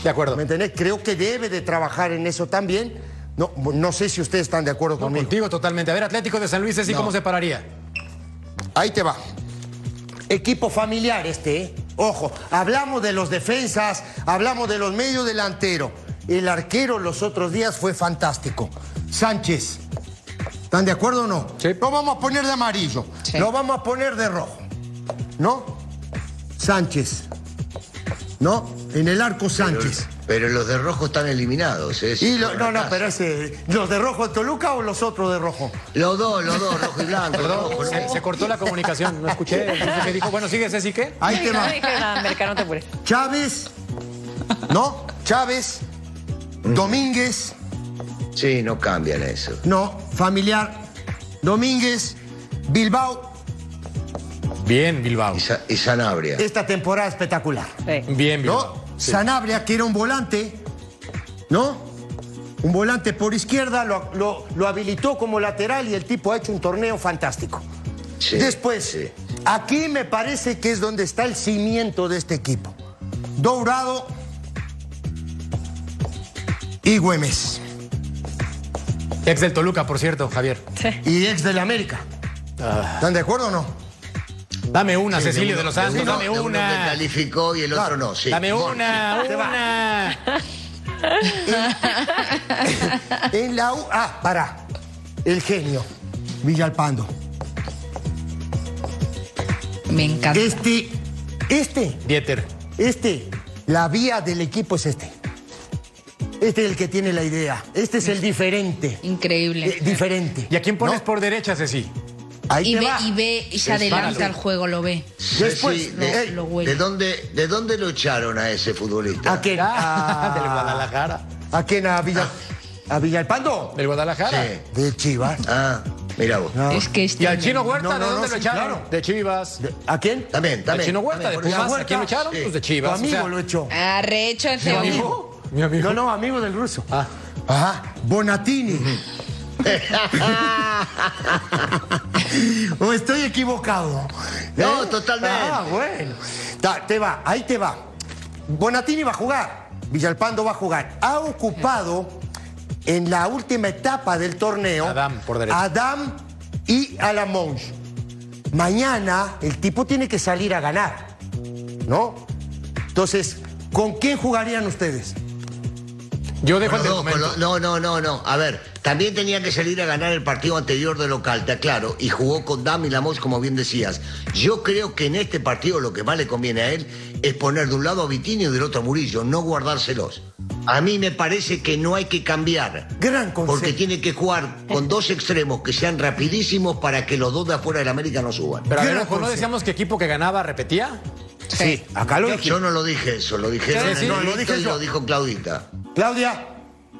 De acuerdo. ¿Me entendés? Creo que debe de trabajar en eso también. No, no sé si ustedes están de acuerdo conmigo. Contigo totalmente. A ver, Atlético de San Luis, ¿sí No. cómo se pararía? Ahí te va. equipo familiar este, ¿eh? Ojo, hablamos de los defensas, hablamos de los medios delanteros. El arquero los otros días fue fantástico. Sánchez, ¿están de acuerdo o no? Sí. Lo vamos a poner de amarillo, Sí. lo vamos a poner de rojo. ¿No? Sánchez. ¿No? En el arco Sánchez. Pero los de rojo están eliminados. ¿eh? Y lo- Por no, no, pero ese, ¿los de rojo de Toluca o los otros de rojo? Los dos, los dos, rojo y blanco. Perdón, rojo, se, se cortó la comunicación, no escuché. Qué dijo. Bueno, sigue Ceci, ¿qué? Ahí te No va. dije nada, americano, no te apures. Chávez, ¿no? Chávez, Domínguez, Sí, no cambian eso. no, familiar, Domínguez, Bilbao, Bien, Bilbao. Y, Sa- y Sanabria. esta temporada espectacular, Sí. Bien, Bilbao. ¿no? Sanabria, que era un volante, ¿no? Un volante por izquierda, lo, lo- lo habilitó como lateral y el tipo ha hecho un torneo fantástico. Sí, Después, sí. aquí me parece que es donde está el cimiento de este equipo. Dourado y Güemes. Ex del Toluca, por cierto, Javier. y ex del América. ¿Están de acuerdo o no? Dame una, Sí, Cecilio uno- de los Santos, uno- dame de uno que una. calificó y el otro no, sí. Dame una, Te va. una. En la U. Ah, para. El genio. Villalpando. Me encanta. Este. Este. Dieter. Este. La vía del equipo es este. Este es el que tiene la idea. Este es el diferente. Increíble. Eh, diferente. ¿Y a quién pones ¿No? por derecha, Ceci? Ahí Y ve, va. y ve, y se adelanta al juego, lo ve. Después, Sí, eh, de, lo huele. ¿de dónde, ¿De dónde lo echaron a ese futbolista? ¿A quién? Ah, A- del Guadalajara. ¿A quién? ¿A, Villa- a Villalpando? ¿Del Guadalajara? Sí. De Chivas. Ah, mira vos. No. Es que es ¿Y al. Chino Huerta No, no, de dónde no, lo sí, echaron? claro. De Chivas. De- ¿A quién? También, Al también. Chino Huerta de también. Pumas. Huerta, ¿A quién lo echaron? sí. Pues de Tu Chivas. amigo o sea, lo echó. Arrecho hombre. amigo. Mi amigo. No, no, amigo del ruso. Ah. Ajá. Bonatini. ¿O estoy equivocado? No, totalmente. Ah, bueno. Ta- te va, ahí te va. Bonatini va a jugar. Villalpando va a jugar. Ha ocupado en la última etapa del torneo. Adam, por derecha. Adam y Alamons. Mañana el tipo tiene que salir a ganar. ¿No? Entonces, ¿con quién jugarían ustedes? Yo dejo el los- no, no, no, no. A ver, también tenía que salir a ganar el partido anterior de local, te aclaro. Y jugó con Dam y Lamos, como bien decías. Yo creo que en este partido lo que más le conviene a él es poner de un lado a Vitinho y del otro a Murillo, no guardárselos. A mí me parece que no hay que cambiar. Gran concepto. Porque tiene que jugar con dos extremos que sean rapidísimos para que los dos de afuera del América no suban. Pero a ver, ¿no decíamos que equipo que ganaba repetía? Sí, acá lo dije. Yo no lo dije eso, lo dije sí, no, lo dije y yo. lo dijo Claudita. Claudia,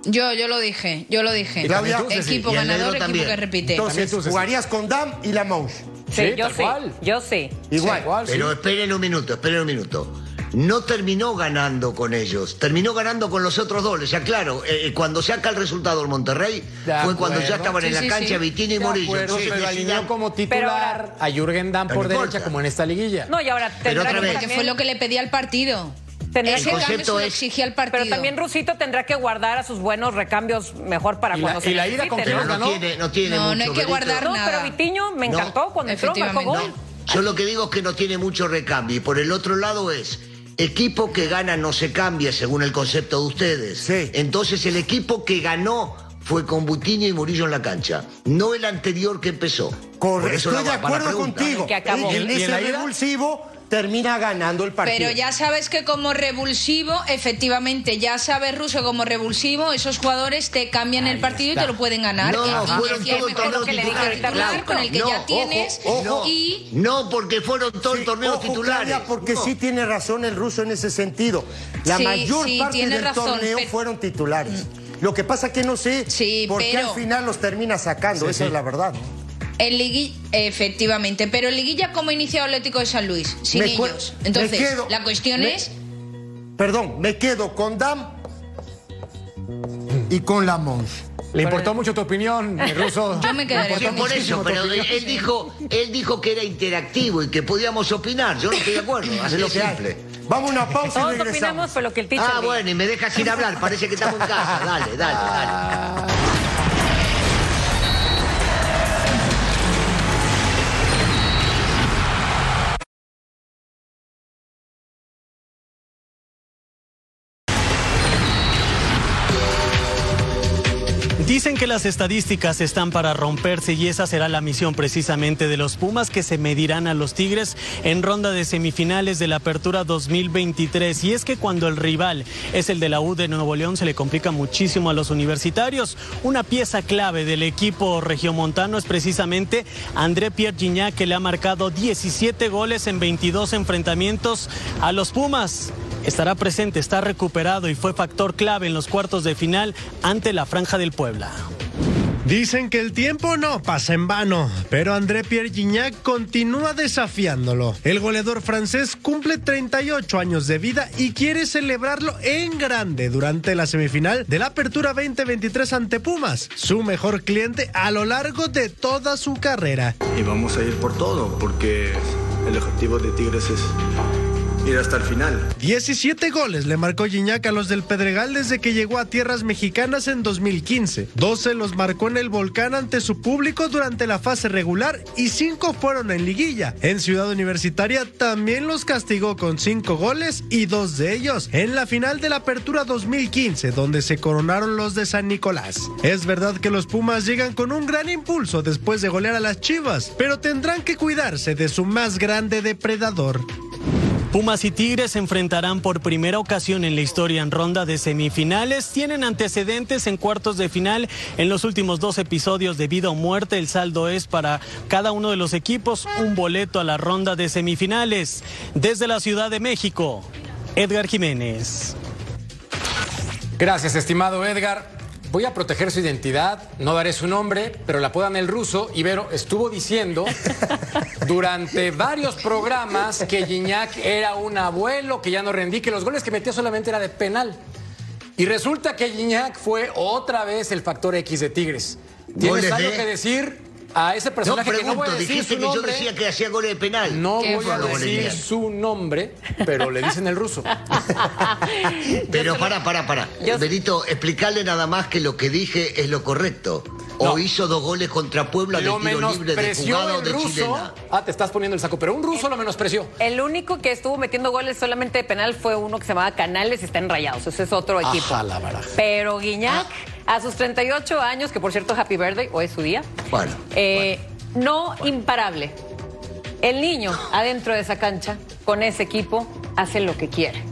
Yo, yo lo dije, yo lo dije. Ceci. Equipo ganador, equipo que repite. entonces jugarías con Dam y Lamons. Sí, yo sí. cual. Yo sí. Igual. Sí, igual, sí. Pero esperen un minuto, esperen un minuto. No terminó ganando con ellos, terminó ganando con los otros dos. O sea, claro, eh, cuando saca el resultado el Monterrey, De fue cuando ya estaban en la sí, cancha sí. Vitini y Morillo. Entonces pero alineó como Pero titular ahora- a Jürgen Damm No por importa. derecha como en esta liguilla. No, y ahora Pero tendrá otra que vez. Que fue lo que le pedía al partido. Que- El cambio concepto es- exigía al partido. Pero también Rusito tendrá que guardar a sus buenos recambios mejor para Y cuando la- se y la ida con ¿no? Pero no tiene, no tiene No, no mucho hay que guardar No, nada. pero Vitiño me No, encantó cuando entró, marcó gol. Yo lo que digo es que no tiene mucho recambio. Y por el otro lado es, equipo que gana no se cambia según el concepto de ustedes. Sí. Entonces el equipo que ganó fue con Butiño y Murillo en la cancha, no el anterior que empezó. Correcto, estoy de acuerdo contigo. Que acabó. En ¿Y en ese la ida? revulsivo termina ganando el partido. Pero ya sabes que como revulsivo, efectivamente, ya sabes Ruso como revulsivo, esos jugadores te cambian el partido y te lo pueden ganar. No, Y- y fueron decía, todo es mejor torneo que le diga titular, con el que No, ya ojo, tienes ojo. y No, porque fueron todo el Sí, torneo ojo, titulares. Claudia, porque No. sí tiene razón el ruso en ese sentido. La Sí, mayor sí, parte tiene del razón, torneo pero- fueron titulares. Lo que pasa que no sé Sí, por qué pero- al final los termina sacando, esa es la verdad. En liguilla, efectivamente, pero en liguilla como inició Atlético de San Luis, sin Me ellos. me Entonces, quedo- la cuestión me- es Perdón, me quedo con Dam y con Lamons. Le importó mucho tu opinión, el ruso. Yo me quedaría Sí, por eso. pero él dijo, él dijo que era interactivo y que podíamos opinar. Yo no estoy de acuerdo, así lo simple. Vamos a una pausa y Todos regresamos. opinamos, pero lo que el teacher Ah, bueno, y me dejas ir hablar, parece que estamos en casa. Dale, dale, dale. Dicen que las estadísticas están para romperse y esa será la misión precisamente de los Pumas que se medirán a los Tigres en ronda de semifinales de la Apertura 2023. Y es que cuando el rival es el de la U de Nuevo León se le complica muchísimo a los universitarios. Una pieza clave del equipo regiomontano es precisamente André Pierre Gignac que le ha marcado 17 goles en 22 enfrentamientos a los Pumas estará presente, está recuperado y fue factor clave en los cuartos de final ante la Franja del Puebla. Dicen que el tiempo no pasa en vano, pero André Pierre Gignac continúa desafiándolo. El goleador francés cumple 38 años de vida y quiere celebrarlo en grande durante la semifinal de la Apertura 2023 ante Pumas, su mejor cliente a lo largo de toda su carrera. Y vamos a ir por todo, porque el objetivo de Tigres es ir hasta el final. 17 goles le marcó Gignac a los del Pedregal desde que llegó a tierras mexicanas en 2015. 12 los marcó en el Volcán ante su público durante la fase regular y 5 fueron en liguilla. En Ciudad Universitaria también los castigó con 5 goles y 2 de ellos en la final de la Apertura 2015 donde se coronaron los de San Nicolás. Es verdad que los Pumas llegan con un gran impulso después de golear a las Chivas, pero tendrán que cuidarse de su más grande depredador. Pumas y Tigres se enfrentarán por primera ocasión en la historia en ronda de semifinales. Tienen antecedentes en cuartos de final en los últimos dos episodios de vida o muerte. El saldo es para cada uno de los equipos un boleto a la ronda de semifinales. Desde la Ciudad de México, Edgar Jiménez. Gracias, estimado Edgar. Voy a proteger su identidad, no daré su nombre, pero la puedan el ruso. Ibero estuvo diciendo durante varios programas que Gignac era un abuelo, que ya no rendí, que los goles que metía solamente era de penal. Y resulta que Gignac fue otra vez el factor X de Tigres. ¿Tienes algo que decir a ese personaje no que no voy pregunto, a decir dijiste su que yo nombre? decía que hacía goles de penal. No ¿Qué voy a decir su nombre, pero le dicen el ruso. Pero para, para, para. Benito, explicarle nada más que lo que dije es lo correcto. O hizo dos goles contra Puebla de Lo tiro libre de menospreció jugada o el de ruso. chilena. Ah, te estás poniendo el saco, pero un ruso lo menospreció. El único que estuvo metiendo goles solamente de penal fue uno que se llamaba Canales y está en Rayados. Ese es otro equipo. Ajá, la baraja. Pero Guiñac, a sus 38 años, que por cierto, Happy Birthday, hoy es su día, Bueno, eh, no imparable. El niño adentro de esa cancha, con ese equipo, hace lo que quiere.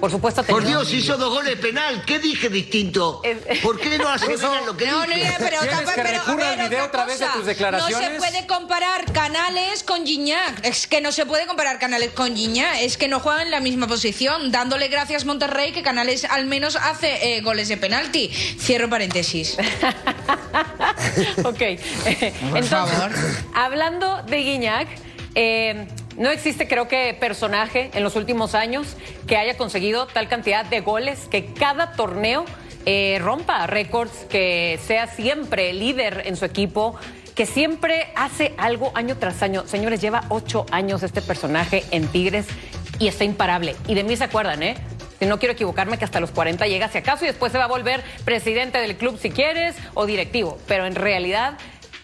Por supuesto, por Dios, hizo dos goles penal. ¿Qué dije distinto? ¿Por qué no hace Eso- lo que no, no, dije? no, pero, ¿Quieres que recurra al video otra vez de tus declaraciones? No se puede comparar Canales con Gignac. Es que no se puede comparar Canales con Gignac. Es que no juegan en la misma posición. Dándole gracias Monterrey que Canales al menos hace eh, goles de penalti. Cierro paréntesis. ok. Entonces, hablando de Guiñac, eh, no existe, creo que, personaje en los últimos años que haya conseguido tal cantidad de goles que cada torneo eh, rompa récords, que sea siempre líder en su equipo. Que siempre hace algo año tras año. Señores, lleva ocho años este personaje en Tigres y está imparable. Y de mí se acuerdan, ¿eh? Si no quiero equivocarme, que hasta los 40 llega si acaso y después se va a volver presidente del club si quieres o directivo. Pero en realidad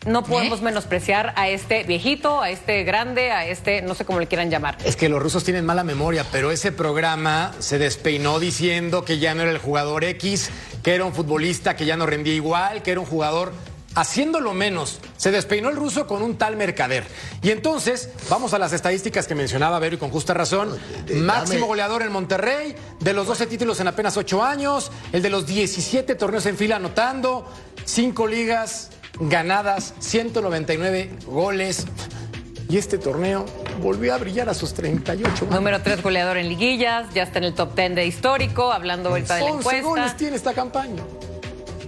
no podemos menospreciar a este viejito, a este grande, a este, no sé cómo le quieran llamar. Es que los rusos tienen mala memoria, pero ese programa se despeinó diciendo que ya no era el jugador X, que era un futbolista que ya no rendía igual, que era un jugador haciéndolo menos. Se despeinó el ruso con un tal mercader. Y entonces, vamos a las estadísticas que mencionaba Vero y con justa razón. Máximo goleador en Monterrey, de los 12 títulos en apenas 8 años, el de los 17 torneos en fila anotando, 5 ligas ganadas, 199 goles. Y este torneo volvió a brillar a sus 38 años. Número 3 goleador en liguillas, ya está en el top 10 de histórico, hablando ahorita de la 11 encuesta. goles tiene esta campaña.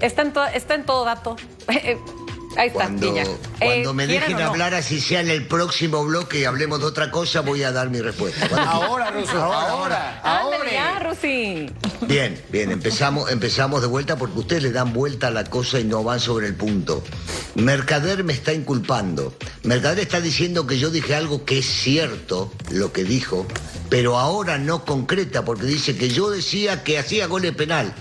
Está en, to- está en todo dato. Ahí está, Cuando, cuando Eh, me ¿quieran dejen no? hablar, así sea en el próximo bloque y hablemos de otra cosa, voy a dar mi respuesta. Cuando- Ahora, Ruso, ahora, ya, Rusi. Bien, bien, empezamos, empezamos de vuelta porque ustedes le dan vuelta a la cosa y no van sobre el punto. Mercader me está inculpando. Mercader está diciendo que yo dije algo que es cierto, lo que dijo, pero ahora no concreta porque dice que yo decía que hacía goles penal.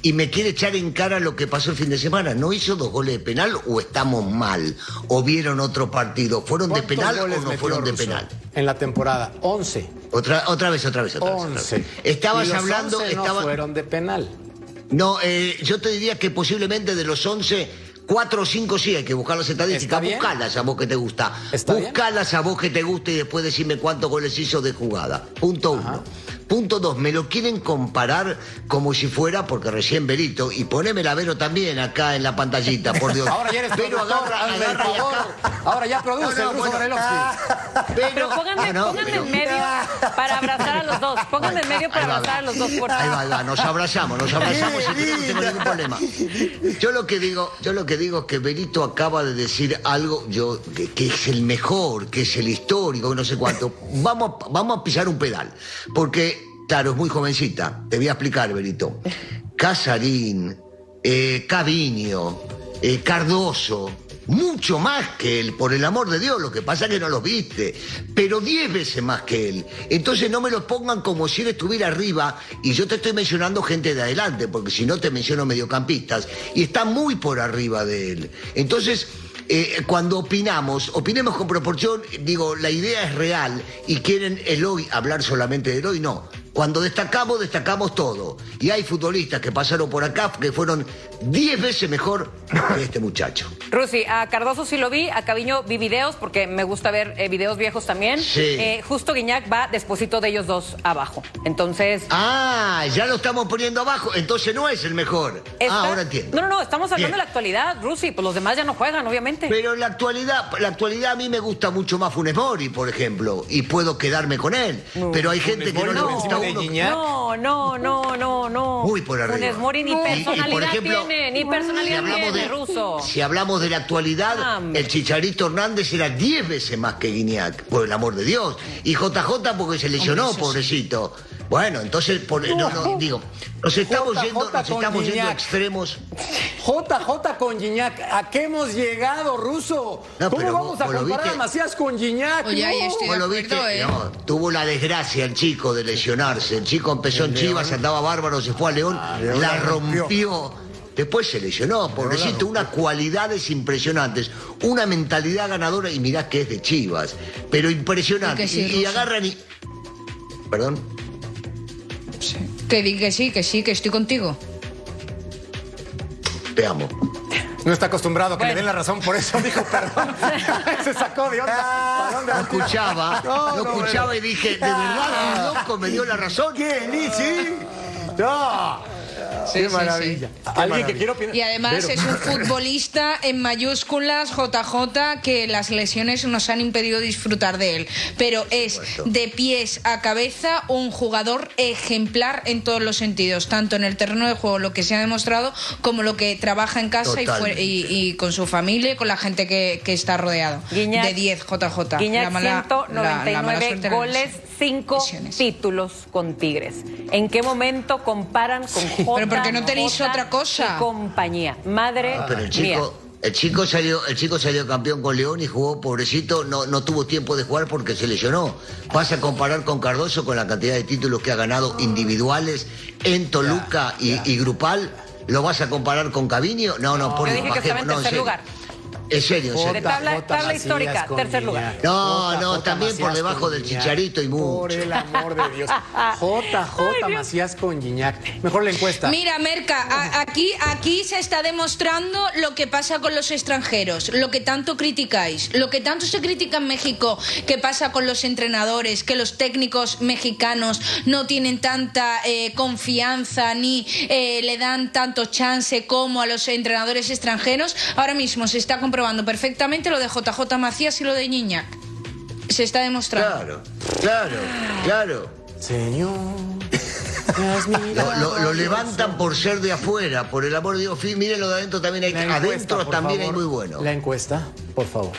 Y me quiere echar en cara lo que pasó el fin de semana. ¿No hizo dos goles de penal o estamos mal? ¿O vieron otro partido? ¿Fueron de ¿Cuántos penal o no fueron de Russo penal? En la temporada, 11. Otra, otra vez, otra vez, otra vez. otra vez. 11. Estabas Y los hablando, 11 no estaba- fueron de penal. No, eh, yo te diría que posiblemente de los 11, 4 o 5 sí hay que buscar las estadísticas. Buscalas a vos que te gusta. Buscalas a vos que te gusta y después decime cuántos goles hizo de jugada. Punto uno. Punto dos, me lo quieren comparar como si fuera, porque recién Berito, y poneme la Vero también acá en la pantallita, por Dios. Ahora ya eres Vero agarra, hazme el agarra y acá- Ahora ya produce No, no, el ruso bueno. Varelovsky. Pero pónganme, Ah, no, pónganme pero- en medio para abrazar a los dos. Pónganme en medio para abrazar a los dos, por Ahí va, va, nos abrazamos, nos abrazamos y no tengo ningún problema. Yo lo que digo, yo lo que digo es que Benito acaba de decir algo yo que, que es el mejor, que es el histórico, que no sé cuánto. Vamos, a- vamos a pisar un pedal, porque claro, es muy jovencita. Te voy a explicar, Benito. Casarín, eh, Caviño, eh, Cardoso, mucho más que él, por el amor de Dios, lo que pasa es que no los viste, pero diez veces más que él. Entonces no me lo pongan como si él estuviera arriba y yo te estoy mencionando gente de adelante, porque si no te menciono mediocampistas, y está muy por arriba de él. Entonces... eh, cuando opinamos, opinemos con proporción, digo, la idea es real y quieren el hoy hablar solamente del hoy, no. Cuando destacamos, destacamos todo. Y hay futbolistas que pasaron por acá que fueron 10 veces mejor que este muchacho. Rusi, a Cardoso sí lo vi, a Caviño vi videos porque me gusta ver eh, videos viejos también. Sí. Eh, justo Guiñac va desposito de ellos dos abajo. Entonces. Ah, ya lo estamos poniendo abajo, entonces no es el mejor. está- Ah, ahora entiendo. No, no, no, estamos hablando Bien. de la actualidad, Rusi. Pues los demás ya no juegan, obviamente. Pero en la actualidad, la actualidad a mí me gusta mucho más Funes Mori, por ejemplo, y puedo quedarme con él. Pero hay gente que no le gusta No, no, no, no, no. Muy por arriba. Funes Mori ni Y- y, por personalidad ejemplo, tiene, ni Si personalidad hablamos, tiene, de, Ruso. si hablamos de la actualidad, el Chicharito Hernández era 10 veces más que Guiñac, por el amor de Dios. Y JJ porque se lesionó, sí. Bueno, entonces, por- no, no, digo, nos estamos JJ yendo, nos estamos yendo a extremos. JJ con Gignac, ¿a qué hemos llegado, Ruso? No, ¿Cómo pero vamos vos- a comparar viste. a Macías con Gignac? Oye, ahí estoy de lo acuerdo, viste, ¿eh? no, tuvo la desgracia el chico de lesionarse. El chico empezó en León. Chivas, andaba bárbaro, se fue a León, León la rompió. rompió. Después se lesionó, pobrecito, unas cualidades impresionantes, una mentalidad ganadora, y mirá que es de Chivas, pero impresionante. Y sí, y, agarran y. Perdón. Que di que sí, que sí, que estoy contigo. Te amo. No está acostumbrado a que le den la razón, por eso dijo perdón. Se sacó de onda. ¿Para dónde No va? escuchaba, No, no, escuchaba bueno. y dije, de verdad, loco me dio la razón. ¿Quién? ¿Y sí? No. Sí, Qué sí, maravilla. sí. Alguien que quiero opinar. Y además es un futbolista en mayúsculas, JJ, que las lesiones nos han impedido disfrutar de él. Pero es de pies a cabeza un jugador ejemplar en todos los sentidos, tanto en el terreno de juego, lo que se ha demostrado, como lo que trabaja en casa y, con su familia y con la gente que, que está rodeado. Guiñac- de 10, JJ. Guiñac, La mala- la- la mala 199 suerte de las goles, 5 títulos con Tigres. ¿En qué momento comparan con Pero porque no tenéis J otra cosa. y compañía. Madre Ah, pero el mía. chico, el chico salió, el chico salió campeón con León y jugó, pobrecito, no, no tuvo tiempo de jugar porque se lesionó. Vas a comparar con Cardoso con la cantidad de títulos que ha ganado individuales en Toluca y, y grupal. ¿Lo vas a comparar con Caviño? No, no, por Yo dije que estaba en no, tercer serio. lugar. En serio, en De serio. tabla, tabla histórica, tercer lugar. No, no, también por debajo del Chicharito y mucho. Por el amor de Dios. JJ Macías con. Mejor la encuesta. Mira, Merca, a- aquí, aquí se está demostrando lo que pasa con los extranjeros, lo que tanto criticáis, lo que tanto se critica en México, que pasa con los entrenadores, que los técnicos mexicanos no tienen tanta eh, confianza ni eh, le dan tanto chance como a los entrenadores extranjeros. Ahora mismo se está comprobando perfectamente lo de JJ Macías y lo de Niñac. Se está demostrando. Claro, claro, claro. Señor. Lo, lo- lo levantan por ser de afuera, por el amor de Dios. Miren lo de adentro también hay, La encuesta, adentro por también hay favor. muy bueno. La encuesta, por favor.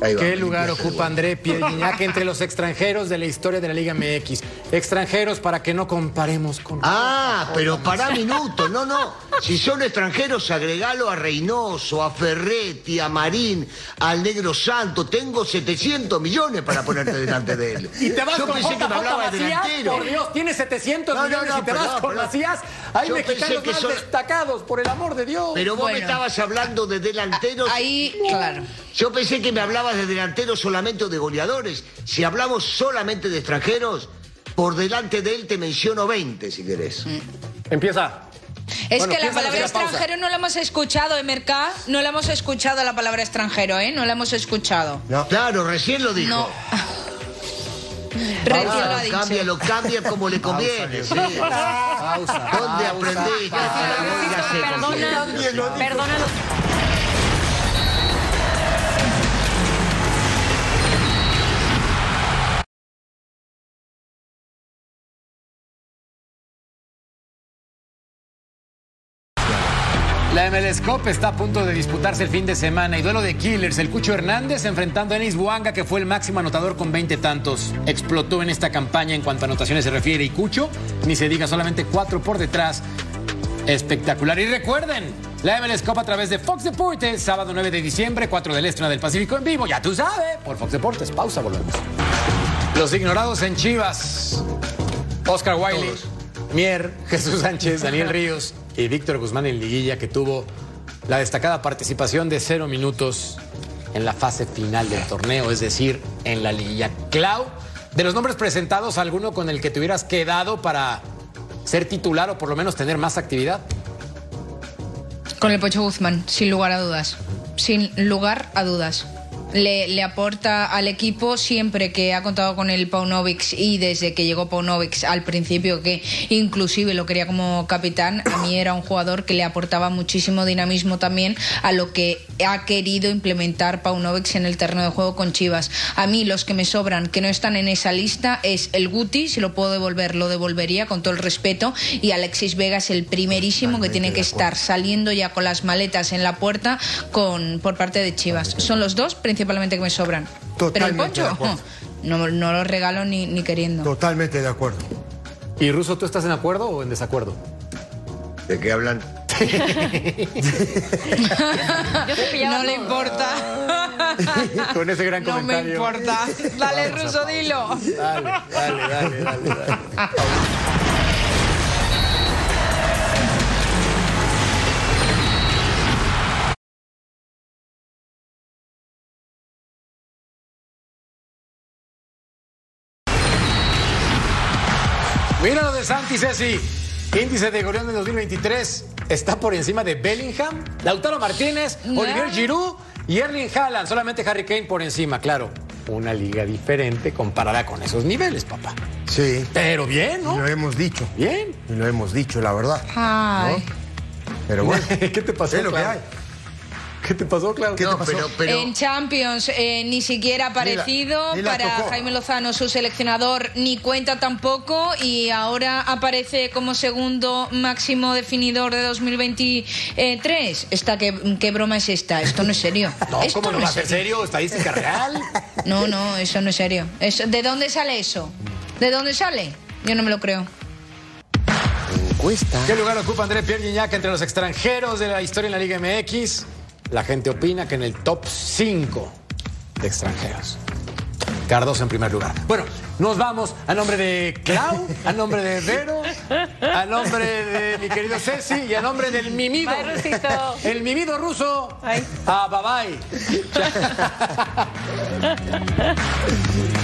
Ahí va, ¿Qué lugar ocupa André Pierre Gignac entre los extranjeros de la historia de la Liga MX? Extranjeros para que no comparemos con. Ah, pero pará minuto, no, no. Si son extranjeros, agregalo a Reynoso, a Ferretti, a Marín, al Negro Santo. Tengo 700 millones para ponerte delante de él. Y te vas Yo con pensé que me hablaba de Macías, delantero. Por Dios, tienes 700 No, no, millones no, y te vas con. Macías. Hay Yo mexicanos que más son- destacados, por el amor de Dios. Pero vos me estabas hablando de delanteros. Ahí, claro. Yo pensé que me hablabas de delanteros solamente o de goleadores. Si hablamos solamente de extranjeros, por delante de él te menciono 20, si querés. Empieza. Es Bueno, que la palabra la pausa. extranjero no la hemos escuchado, en Mercad. No la hemos escuchado la palabra extranjero, ¿eh? No la hemos escuchado. Claro, recién lo dijo. No. Recién lo ha Ahora, dicho. cámbialo, cambia como le conviene. sí. Pausa. ¿Dónde aprendiste? Perdona. La MLS Cup está a punto de disputarse el fin de semana y duelo de killers. El Cucho Hernández enfrentando a Enis Buanga, que fue el máximo anotador con 20 tantos. Explotó en esta campaña en cuanto a anotaciones se refiere. Y Cucho, ni se diga, solamente cuatro por detrás. Espectacular. Y recuerden, la MLS Cup a través de Fox Deportes, sábado 9 de diciembre, 4 del Este, 1 del Pacífico en vivo. Ya tú sabes, por Fox Deportes. Pausa, volvemos. Los ignorados en Chivas. Oscar Wiley, Mier, Jesús Sánchez, Daniel Ríos y Víctor Guzmán en liguilla que tuvo la destacada participación de cero minutos en la fase final del torneo, es decir, en la liguilla. Clau, de los nombres presentados, ¿alguno con el que te hubieras quedado para ser titular o por lo menos tener más actividad? Con el Pocho Guzmán, sin lugar a dudas. Sin lugar a dudas. Le, le aporta al equipo siempre que ha contado con el Paunovic y desde que llegó Paunovic al principio que inclusive lo quería como capitán, a mí era un jugador que le aportaba muchísimo dinamismo también a lo que ha querido implementar Paunovic en el terreno de juego con Chivas. A mí los que me sobran que no están en esa lista es el Guti, si lo puedo devolver lo devolvería con todo el respeto y Alexis Vega es el primerísimo que tiene que estar saliendo ya con las maletas en la puerta con por parte de Chivas. Son los dos principalmente que me sobran. Pero el Totalmente Poncho no, no lo regalo ni, ni queriendo. Totalmente de acuerdo. ¿Y Ruso, tú estás en acuerdo o en desacuerdo? ¿De qué hablan? no le importa. Con ese gran No me comentario. importa. Dale, Ruso, dilo. Dale, dale, dale, dale. dale. Mira lo de Santi Ceci. Índice de goleón del 2023 está por encima de Bellingham, Lautaro Martínez, Olivier Giroud y Erling Haaland. Solamente Harry Kane por encima, claro. Una liga diferente comparada con esos niveles, papá. Sí. Pero bien, ¿no? Y lo hemos dicho. Bien. Y lo hemos dicho, la verdad. Ay. Pero bueno. ¿Qué te pasó, Es lo que hay. ¿Qué te pasó, Claudio? ¿Qué te pasó? En Champions eh, ni siquiera ha aparecido ni la para tocó. Jaime Lozano, su seleccionador, ni cuenta tampoco y ahora aparece como segundo máximo definidor de 2023. Esta, ¿qué, qué broma es esta? Esto no es serio. No, Esto ¿cómo no va a ser serio? ¿Estadística real? No, no, eso no es serio. Eso- ¿De dónde sale eso? ¿De dónde sale? Yo no me lo creo. Encuesta. ¿Qué lugar ocupa André Pierre Gignac entre los extranjeros de la historia en la Liga MX? La gente opina que en el top 5 de extranjeros. Cardoso en primer lugar. Bueno, nos vamos a nombre de Clau, a nombre de Vero, a nombre de mi querido Ceci y a nombre del mimido. Bye. El mimido ruso. Bye. Ah, bye bye.